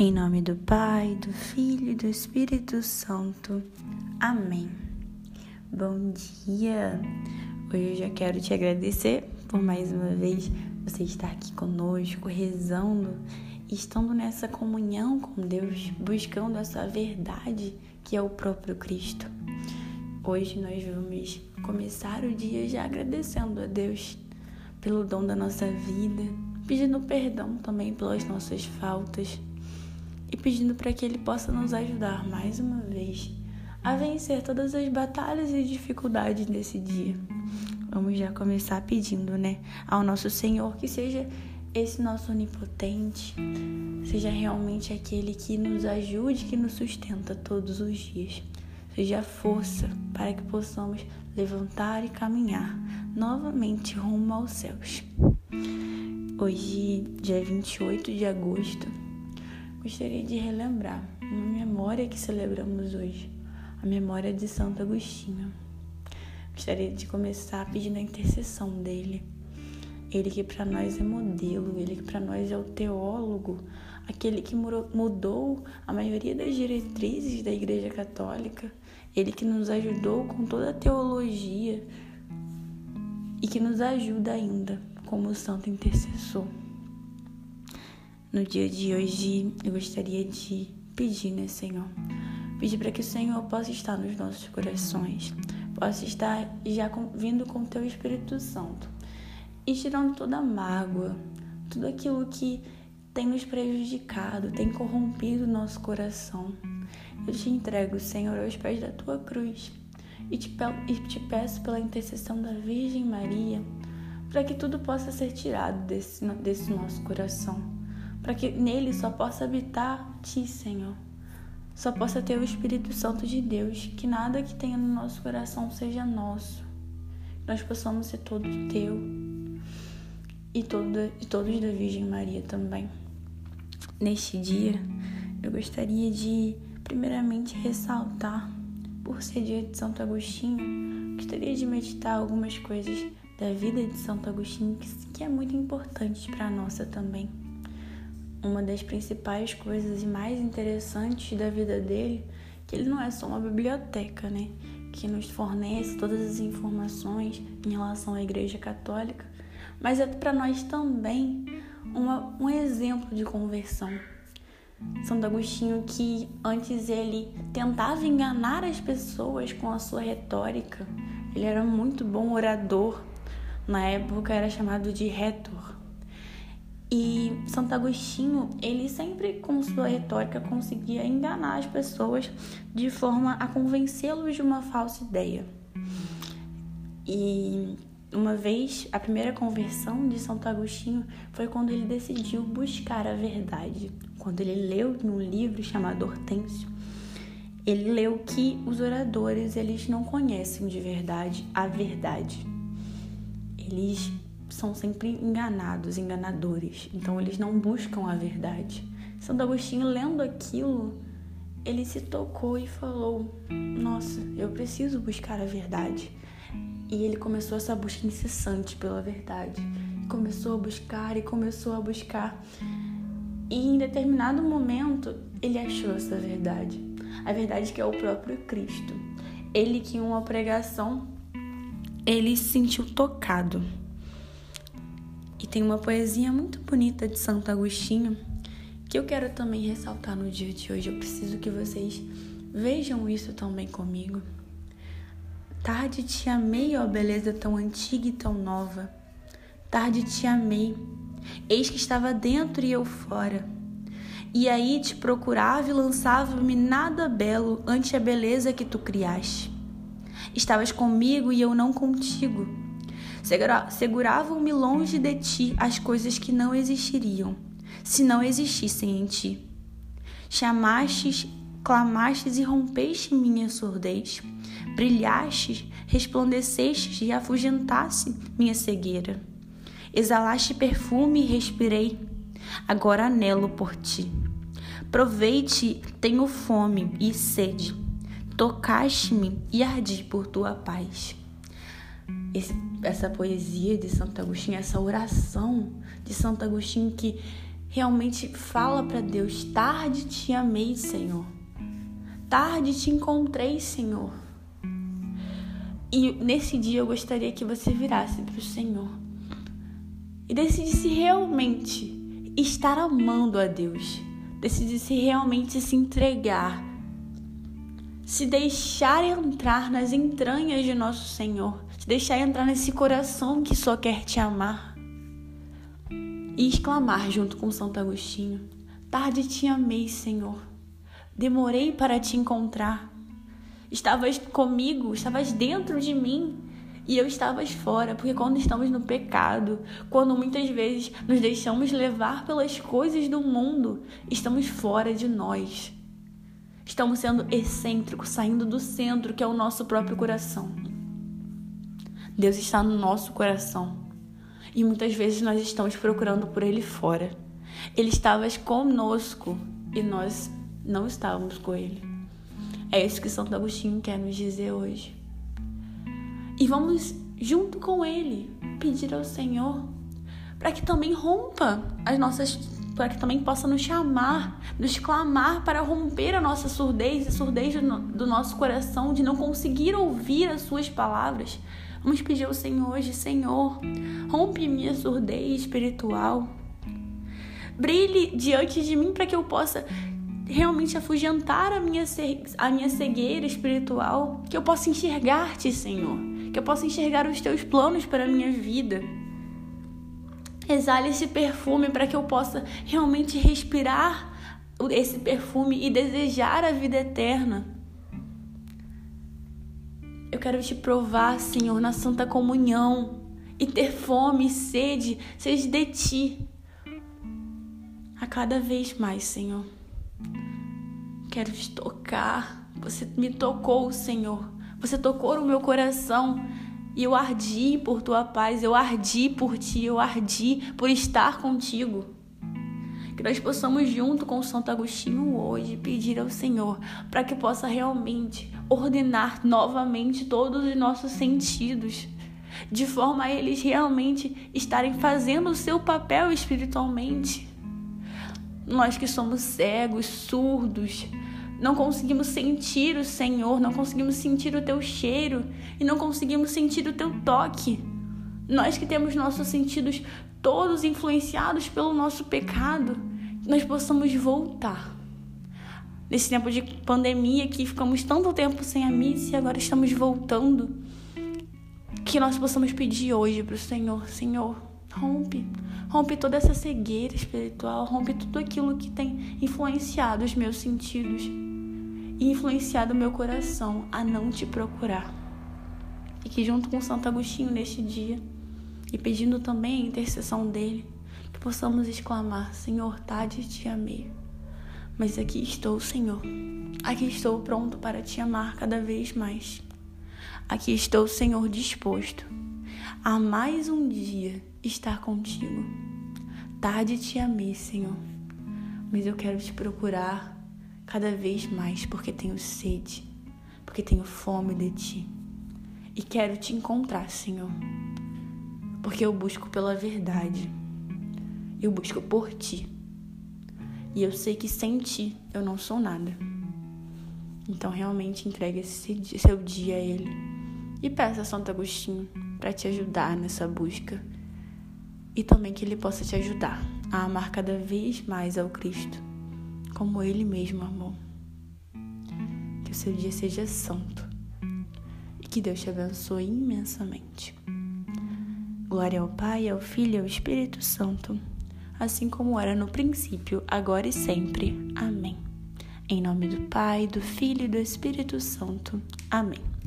Em nome do Pai, do Filho e do Espírito Santo. Amém. Bom dia! Hoje eu já quero te agradecer por mais uma vez você estar aqui conosco, rezando, estando nessa comunhão com Deus, buscando essa verdade que é o próprio Cristo. Hoje nós vamos começar o dia já agradecendo a Deus pelo dom da nossa vida, pedindo perdão também pelas nossas faltas e pedindo para que Ele possa nos ajudar mais uma vez a vencer todas as batalhas e dificuldades desse dia. Vamos já começar pedindo, né, ao nosso Senhor que seja esse nosso onipotente, seja realmente aquele que nos ajude, que nos sustenta todos os dias. Seja a força para que possamos levantar e caminhar novamente rumo aos céus. Hoje, dia 28 de agosto, gostaria de relembrar uma memória que celebramos hoje, a memória de Santo Agostinho. Gostaria de começar pedindo a intercessão dele. Ele que para nós é modelo, ele que para nós é o teólogo, aquele que mudou a maioria das diretrizes da Igreja Católica, ele que nos ajudou com toda a teologia e que nos ajuda ainda como santo intercessor. No dia de hoje, eu gostaria de pedir, né, Senhor? Pedir para que o Senhor possa estar nos nossos corações, possa estar já vindo com o Teu Espírito Santo e tirando toda a mágoa, tudo aquilo que tem nos prejudicado, tem corrompido o nosso coração. Eu te entrego, Senhor, aos pés da Tua cruz e te, e te peço pela intercessão da Virgem Maria para que tudo possa ser tirado desse, desse nosso coração para que nele só possa habitar Ti, Senhor. Só possa ter o Espírito Santo de Deus, que nada que tenha no nosso coração seja nosso. Nós possamos ser todos Teu e, todo, e todos da Virgem Maria também. Neste dia, eu gostaria de, primeiramente, ressaltar, por ser dia de Santo Agostinho, gostaria de meditar algumas coisas da vida de Santo Agostinho que, que é muito importante para nossa também uma das principais coisas e mais interessantes da vida dele, que ele não é só uma biblioteca, né, que nos fornece todas as informações em relação à Igreja Católica, mas é para nós também uma, um exemplo de conversão. Santo Agostinho que antes ele tentava enganar as pessoas com a sua retórica. Ele era muito bom orador. Na época era chamado de retor. E Santo Agostinho, ele sempre com sua retórica conseguia enganar as pessoas de forma a convencê-los de uma falsa ideia. E uma vez, a primeira conversão de Santo Agostinho foi quando ele decidiu buscar a verdade. Quando ele leu num livro chamado Hortêncio, ele leu que os oradores, eles não conhecem de verdade a verdade. Eles são sempre enganados, enganadores. Então eles não buscam a verdade. Santo Agostinho, lendo aquilo, ele se tocou e falou: Nossa, eu preciso buscar a verdade. E ele começou essa busca incessante pela verdade. Começou a buscar e começou a buscar. E em determinado momento, ele achou essa verdade. A verdade que é o próprio Cristo. Ele que em uma pregação, ele se sentiu tocado e tem uma poesia muito bonita de Santo Agostinho que eu quero também ressaltar no dia de hoje. Eu preciso que vocês vejam isso também comigo. Tarde te amei, ó beleza tão antiga e tão nova. Tarde te amei, eis que estava dentro e eu fora. E aí te procurava e lançava-me nada belo ante a beleza que tu criaste. Estavas comigo e eu não contigo Seguravam-me longe de ti as coisas que não existiriam, se não existissem em ti. Chamastes, clamastes e rompeste minha surdez. Brilhastes, resplandecestes e afugentaste minha cegueira. Exalaste perfume e respirei. Agora anelo por ti. Provei-te, tenho fome e sede. Tocaste-me e ardi por tua paz esse, essa poesia de Santo Agostinho, essa oração de Santo Agostinho que realmente fala para Deus: tarde te amei, Senhor. Tarde te encontrei, Senhor. E nesse dia eu gostaria que você virasse para o Senhor e decidisse realmente estar amando a Deus, decidisse realmente se entregar, se deixar entrar nas entranhas de nosso Senhor, se deixar entrar nesse coração que só quer te amar e exclamar junto com Santo Agostinho: Tarde te amei, Senhor. Demorei para te encontrar. Estavas comigo, estavas dentro de mim e eu estavas fora, porque quando estamos no pecado, quando muitas vezes nos deixamos levar pelas coisas do mundo, estamos fora de nós. Estamos sendo excêntricos, saindo do centro que é o nosso próprio coração. Deus está no nosso coração e muitas vezes nós estamos procurando por Ele fora. Ele estava conosco e nós não estávamos com Ele. É isso que Santo Agostinho quer nos dizer hoje. E vamos, junto com Ele, pedir ao Senhor para que também rompa as nossas. para que também possa nos chamar, nos clamar para romper a nossa surdez, a surdez do, nosso coração, de não conseguir ouvir as Suas palavras. Vamos pedir ao Senhor hoje, Senhor, rompe minha surdez espiritual. Brilhe diante de mim para que eu possa realmente afugentar a minha, a minha cegueira espiritual, que eu possa enxergar-te, Senhor, que eu possa enxergar os teus planos para a minha vida. Exale esse perfume para que eu possa realmente respirar esse perfume e desejar a vida eterna. Eu quero te provar, Senhor, na Santa Comunhão e ter fome e sede, seja de ti, a cada vez mais, Senhor. Quero te tocar. Você me tocou, Senhor. Você tocou no meu coração. E eu ardi por tua paz, eu ardi por ti, eu ardi por estar contigo. Que nós possamos, junto com Santo Agostinho, hoje pedir ao Senhor para que possa realmente ordenar novamente todos os nossos sentidos, de forma a eles realmente estarem fazendo o seu papel espiritualmente nós que somos cegos, surdos, não conseguimos sentir o Senhor, não conseguimos sentir o teu cheiro e não conseguimos sentir o teu toque. Nós que temos nossos sentidos todos influenciados pelo nosso pecado, nós possamos voltar. Nesse tempo de pandemia que ficamos tanto tempo sem a missa e agora estamos voltando, que nós possamos pedir hoje para o Senhor, Senhor, rompe rompe toda essa cegueira espiritual, rompe tudo aquilo que tem influenciado os meus sentidos e influenciado o meu coração a não te procurar. E que junto com Santo Agostinho neste dia, e pedindo também a intercessão dele, que possamos exclamar: Senhor, tarde te amei, mas aqui estou, Senhor. Aqui estou pronto para te amar cada vez mais. Aqui estou, Senhor, disposto a mais um dia estar contigo. Tarde te amei, Senhor, mas eu quero te procurar cada vez mais porque tenho sede, porque tenho fome de ti. E quero te encontrar, Senhor, porque eu busco pela verdade, eu busco por ti. E eu sei que sem ti eu não sou nada. Então realmente entregue esse seu dia a Ele e peça a Santo Agostinho para te ajudar nessa busca e também que Ele possa te ajudar a amar cada vez mais ao Cristo, como Ele mesmo amou. Que o seu dia seja santo e que Deus te abençoe imensamente. Glória ao Pai, ao Filho e ao Espírito Santo, assim como era no princípio, agora e sempre. Amém. Em nome do Pai, do Filho e do Espírito Santo. Amém.